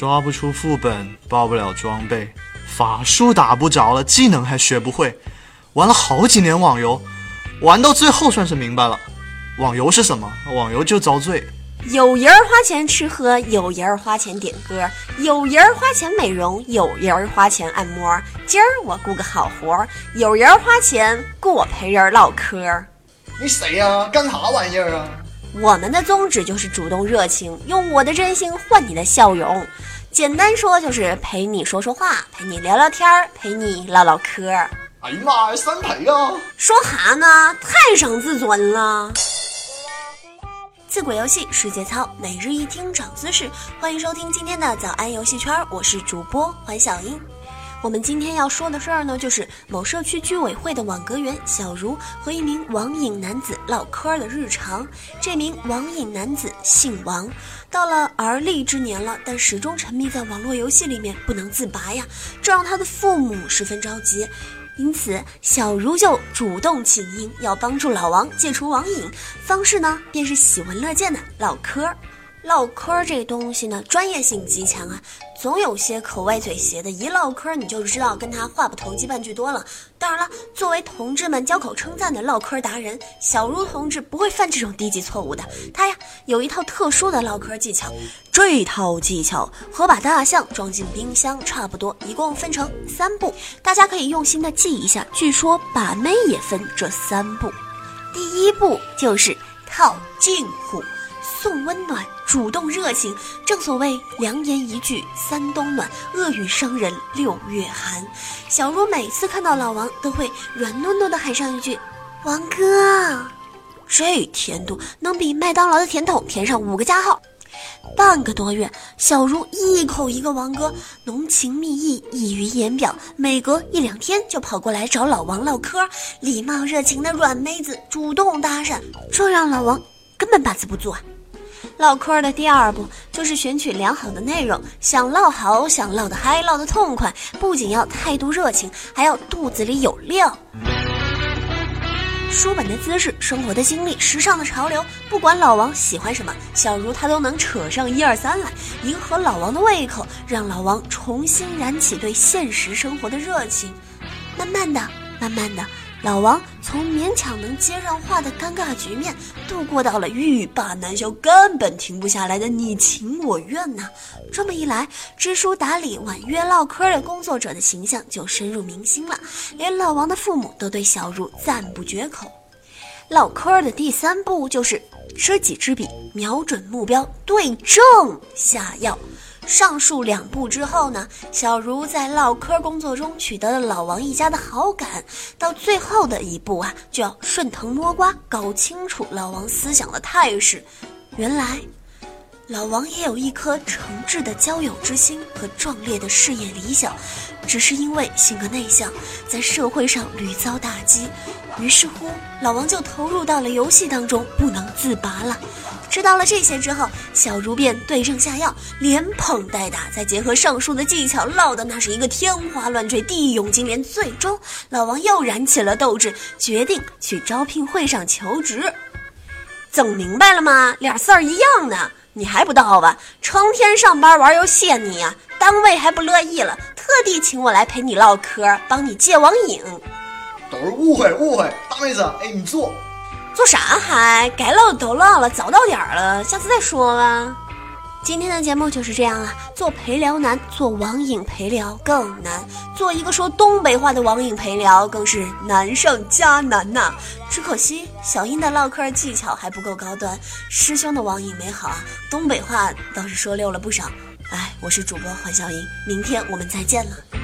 刷不出副本，爆不了装备，法术打不着了，技能还学不会，玩了好几年网游，玩到最后算是明白了，网游是什么？网游就遭罪。有人花钱吃喝，有人花钱点歌，有人花钱美容，有人花钱按摩。今儿我雇个好活，有人花钱雇我陪人唠嗑。你谁呀？干啥玩意儿啊？我们的宗旨就是主动热情，用我的真心换你的笑容。简单说就是陪你说说话，陪你聊聊天儿，陪你唠唠嗑。哎呀妈呀，三陪啊！说啥呢？太伤自尊了。自古游戏世界操，每日一听长姿势。欢迎收听今天的早安游戏圈，我是主播欢小英。我们今天要说的事儿呢，就是某社区居委会的网格员小茹和一名网瘾男子唠嗑的日常。这名网瘾男子姓王，到了而立之年了，但始终沉迷在网络游戏里面不能自拔呀，这让他的父母十分着急。因此，小茹就主动请缨，要帮助老王戒除网瘾。方式呢，便是喜闻乐见的唠嗑。唠嗑这东西呢，专业性极强啊，总有些口歪嘴斜的，一唠嗑你就知道跟他话不投机半句多了。当然了，作为同志们交口称赞的唠嗑达人，小茹同志不会犯这种低级错误的。他呀，有一套特殊的唠嗑技巧，这套技巧和把大象装进冰箱差不多，一共分成三步，大家可以用心的记一下。据说把妹也分这三步，第一步就是套近乎。送温暖，主动热情，正所谓良言一句三冬暖，恶语伤人六月寒。小茹每次看到老王，都会软糯糯的喊上一句：“王哥。”这甜度能比麦当劳的甜筒填上五个加号。半个多月，小茹一口一个王哥，浓情蜜意溢于言表，每隔一两天就跑过来找老王唠嗑，礼貌热情的软妹子主动搭讪，这让老王根本把持不住啊。唠嗑的第二步就是选取良好的内容，想唠好，想唠得嗨，唠得痛快，不仅要态度热情，还要肚子里有料。书本的姿势，生活的经历，时尚的潮流，不管老王喜欢什么，小茹她都能扯上一二三来，迎合老王的胃口，让老王重新燃起对现实生活的热情。慢慢的，慢慢的。老王从勉强能接上话的尴尬局面，度过到了欲罢难休、根本停不下来的你情我愿呐。这么一来，知书达理、婉约唠嗑的工作者的形象就深入民心了，连老王的父母都对小茹赞不绝口。唠嗑的第三步就是知己知彼，瞄准目标，对症下药。上述两步之后呢，小茹在唠嗑工作中取得了老王一家的好感。到最后的一步啊，就要顺藤摸瓜，搞清楚老王思想的态势。原来，老王也有一颗诚挚的交友之心和壮烈的事业理想，只是因为性格内向，在社会上屡遭打击。于是乎，老王就投入到了游戏当中，不能自拔了。知道了这些之后，小茹便对症下药，连捧带打，再结合上述的技巧，唠的那是一个天花乱坠、地涌金莲。最终，老王又燃起了斗志，决定去招聘会上求职。整明白了吗？俩事儿一样的，你还不到吧？成天上班玩游戏，你呀，单位还不乐意了，特地请我来陪你唠嗑，帮你戒网瘾。都是误会，误会，大妹子，哎，你坐。做啥还？该唠的都唠了，早到点儿了，下次再说吧。今天的节目就是这样啊，做陪聊难，做网瘾陪聊更难，做一个说东北话的网瘾陪聊更是难上加难呐。只可惜小英的唠嗑技巧还不够高端，师兄的网瘾没好啊，东北话倒是说溜了不少。哎，我是主播黄小英，明天我们再见了。